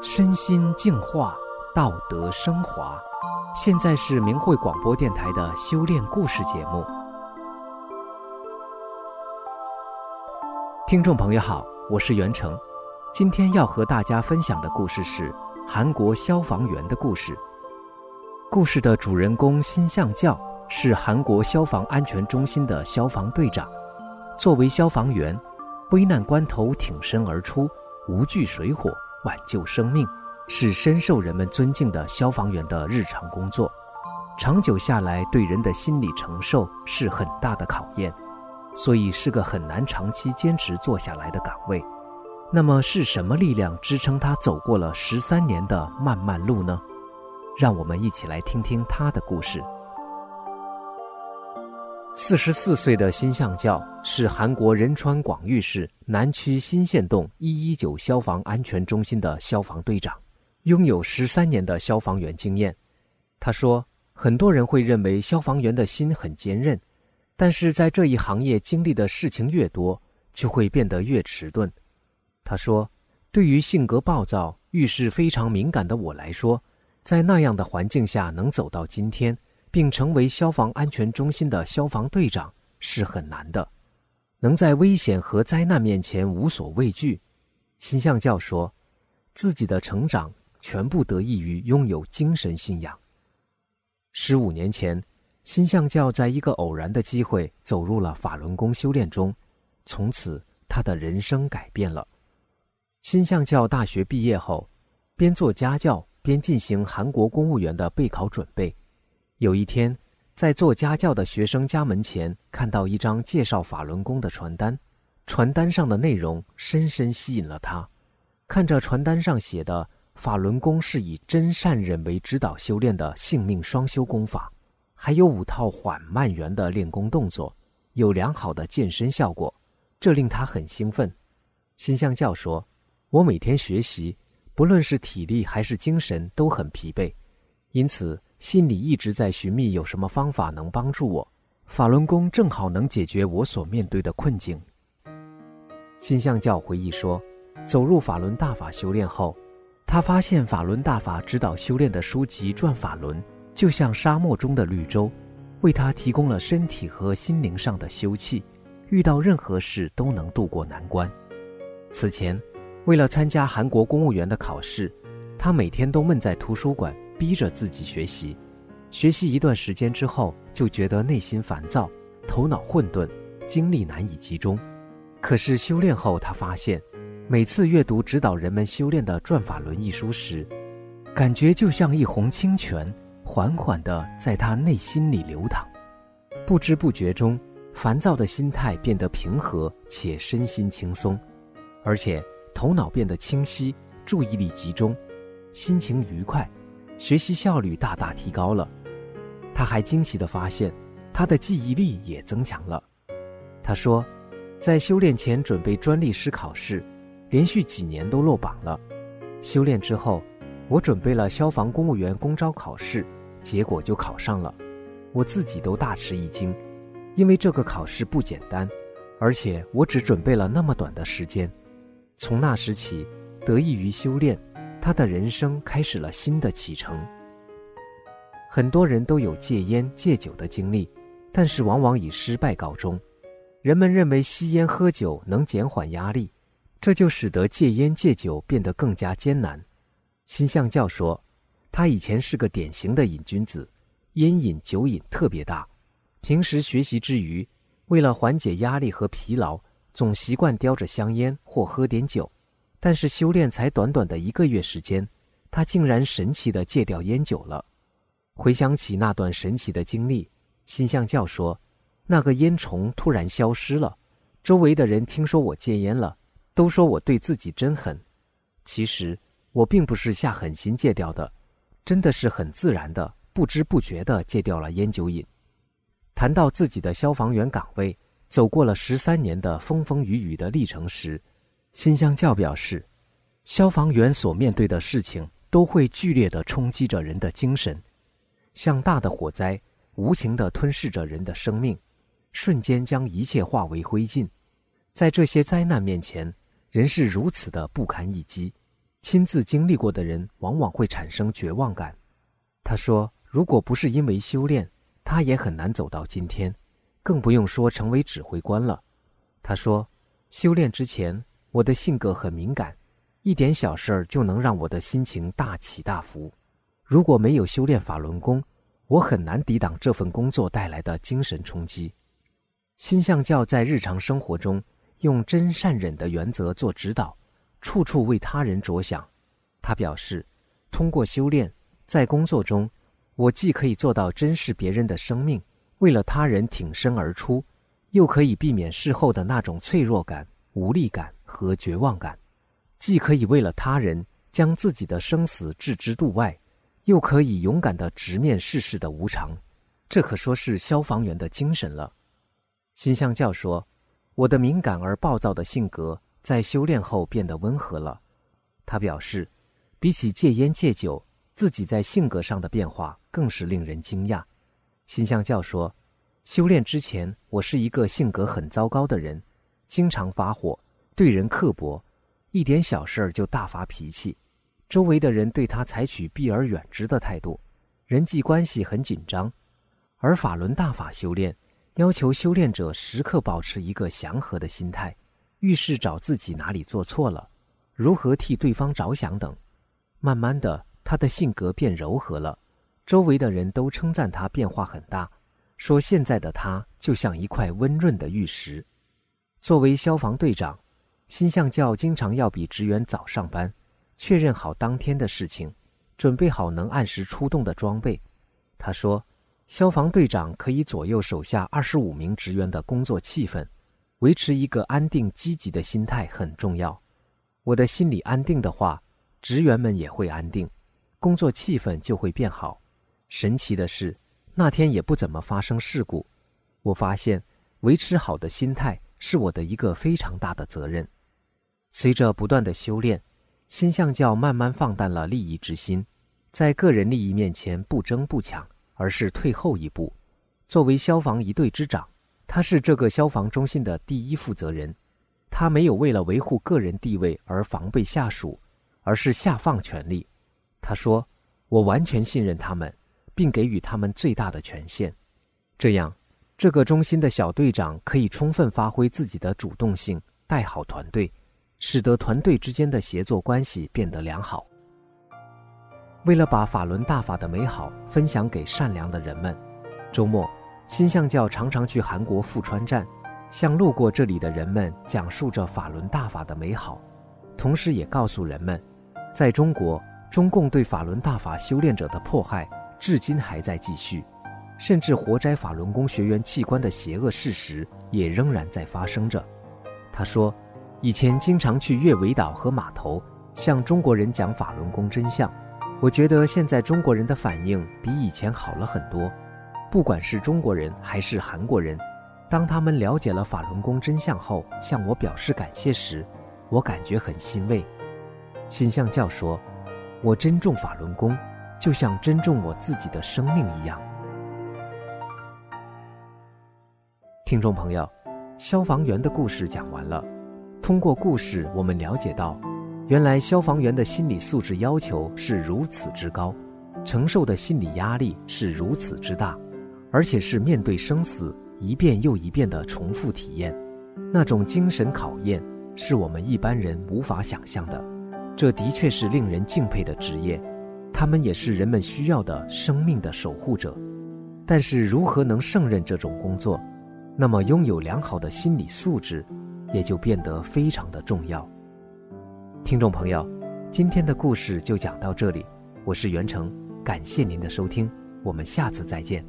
身心净化，道德升华。现在是明慧广播电台的修炼故事节目。听众朋友好，我是袁成，今天要和大家分享的故事是韩国消防员的故事。故事的主人公辛相教是韩国消防安全中心的消防队长，作为消防员，危难关头挺身而出，无惧水火。挽救生命是深受人们尊敬的消防员的日常工作，长久下来对人的心理承受是很大的考验，所以是个很难长期坚持做下来的岗位。那么是什么力量支撑他走过了十三年的漫漫路呢？让我们一起来听听他的故事。四十四岁的辛相教是韩国仁川广域市南区新县洞一一九消防安全中心的消防队长，拥有十三年的消防员经验。他说：“很多人会认为消防员的心很坚韧，但是在这一行业经历的事情越多，就会变得越迟钝。”他说：“对于性格暴躁、遇事非常敏感的我来说，在那样的环境下能走到今天。”并成为消防安全中心的消防队长是很难的，能在危险和灾难面前无所畏惧。新相教说，自己的成长全部得益于拥有精神信仰。十五年前，新相教在一个偶然的机会走入了法轮功修炼中，从此他的人生改变了。新相教大学毕业后，边做家教边进行韩国公务员的备考准备。有一天，在做家教的学生家门前看到一张介绍法轮功的传单，传单上的内容深深吸引了他。看着传单上写的“法轮功是以真善忍为指导修炼的性命双修功法”，还有五套缓慢圆的练功动作，有良好的健身效果，这令他很兴奋。辛相教说：“我每天学习，不论是体力还是精神都很疲惫，因此。”心里一直在寻觅有什么方法能帮助我，法轮功正好能解决我所面对的困境。新相教回忆说，走入法轮大法修炼后，他发现法轮大法指导修炼的书籍《转法轮》就像沙漠中的绿洲，为他提供了身体和心灵上的休憩，遇到任何事都能度过难关。此前，为了参加韩国公务员的考试，他每天都闷在图书馆。逼着自己学习，学习一段时间之后，就觉得内心烦躁，头脑混沌，精力难以集中。可是修炼后，他发现，每次阅读指导人们修炼的《转法轮》一书时，感觉就像一泓清泉，缓缓地在他内心里流淌。不知不觉中，烦躁的心态变得平和且身心轻松，而且头脑变得清晰，注意力集中，心情愉快。学习效率大大提高了，他还惊奇地发现，他的记忆力也增强了。他说，在修炼前准备专利师考试，连续几年都落榜了。修炼之后，我准备了消防公务员公招考试，结果就考上了。我自己都大吃一惊，因为这个考试不简单，而且我只准备了那么短的时间。从那时起，得益于修炼。他的人生开始了新的启程。很多人都有戒烟戒酒的经历，但是往往以失败告终。人们认为吸烟喝酒能减缓压力，这就使得戒烟戒酒变得更加艰难。新相教说，他以前是个典型的瘾君子，烟瘾酒瘾特别大。平时学习之余，为了缓解压力和疲劳，总习惯叼着香烟或喝点酒。但是修炼才短短的一个月时间，他竟然神奇地戒掉烟酒了。回想起那段神奇的经历，心相教说：“那个烟虫突然消失了，周围的人听说我戒烟了，都说我对自己真狠。其实我并不是下狠心戒掉的，真的是很自然的、不知不觉地戒掉了烟酒瘾。”谈到自己的消防员岗位，走过了十三年的风风雨雨的历程时，辛相教表示，消防员所面对的事情都会剧烈地冲击着人的精神，像大的火灾，无情地吞噬着人的生命，瞬间将一切化为灰烬；在这些灾难面前，人是如此的不堪一击。亲自经历过的人，往往会产生绝望感。他说：“如果不是因为修炼，他也很难走到今天，更不用说成为指挥官了。”他说：“修炼之前，我的性格很敏感，一点小事儿就能让我的心情大起大伏。如果没有修炼法轮功，我很难抵挡这份工作带来的精神冲击。”心相教在日常生活中用真善忍的原则做指导，处处为他人着想。他表示，通过修炼，在工作中，我既可以做到珍视别人的生命，为了他人挺身而出，又可以避免事后的那种脆弱感、无力感和绝望感；既可以为了他人将自己的生死置之度外，又可以勇敢地直面世事的无常。这可说是消防员的精神了。心相教说：“我的敏感而暴躁的性格在修炼后变得温和了。”他表示，比起戒烟戒酒，自己在性格上的变化更是令人惊讶。心相教说：“修炼之前，我是一个性格很糟糕的人，经常发火，对人刻薄，一点小事儿就大发脾气，周围的人对他采取避而远之的态度，人际关系很紧张。而法轮大法修炼。”要求修炼者时刻保持一个祥和的心态，遇事找自己哪里做错了，如何替对方着想等。慢慢的，他的性格变柔和了，周围的人都称赞他变化很大，说现在的他就像一块温润的玉石。作为消防队长，心相教经常要比职员早上班，确认好当天的事情，准备好能按时出动的装备。他说。消防队长可以左右手下二十五名职员的工作气氛，维持一个安定积极的心态很重要。我的心里安定的话，职员们也会安定，工作气氛就会变好。神奇的是，那天也不怎么发生事故。我发现，维持好的心态是我的一个非常大的责任。随着不断的修炼，新相教慢慢放淡了利益之心，在个人利益面前不争不抢。而是退后一步。作为消防一队之长，他是这个消防中心的第一负责人。他没有为了维护个人地位而防备下属，而是下放权力。他说：“我完全信任他们，并给予他们最大的权限。这样，这个中心的小队长可以充分发挥自己的主动性，带好团队，使得团队之间的协作关系变得良好。”为了把法轮大法的美好分享给善良的人们，周末，新相教常常去韩国富川站，向路过这里的人们讲述着法轮大法的美好，同时也告诉人们，在中国，中共对法轮大法修炼者的迫害至今还在继续，甚至活摘法轮功学员器官的邪恶事实也仍然在发生着。他说，以前经常去月尾岛和码头，向中国人讲法轮功真相。我觉得现在中国人的反应比以前好了很多，不管是中国人还是韩国人，当他们了解了法轮功真相后，向我表示感谢时，我感觉很欣慰。心向教说：“我珍重法轮功，就像珍重我自己的生命一样。”听众朋友，消防员的故事讲完了，通过故事我们了解到。原来消防员的心理素质要求是如此之高，承受的心理压力是如此之大，而且是面对生死一遍又一遍的重复体验，那种精神考验是我们一般人无法想象的。这的确是令人敬佩的职业，他们也是人们需要的生命的守护者。但是如何能胜任这种工作，那么拥有良好的心理素质也就变得非常的重要。听众朋友，今天的故事就讲到这里，我是袁成，感谢您的收听，我们下次再见。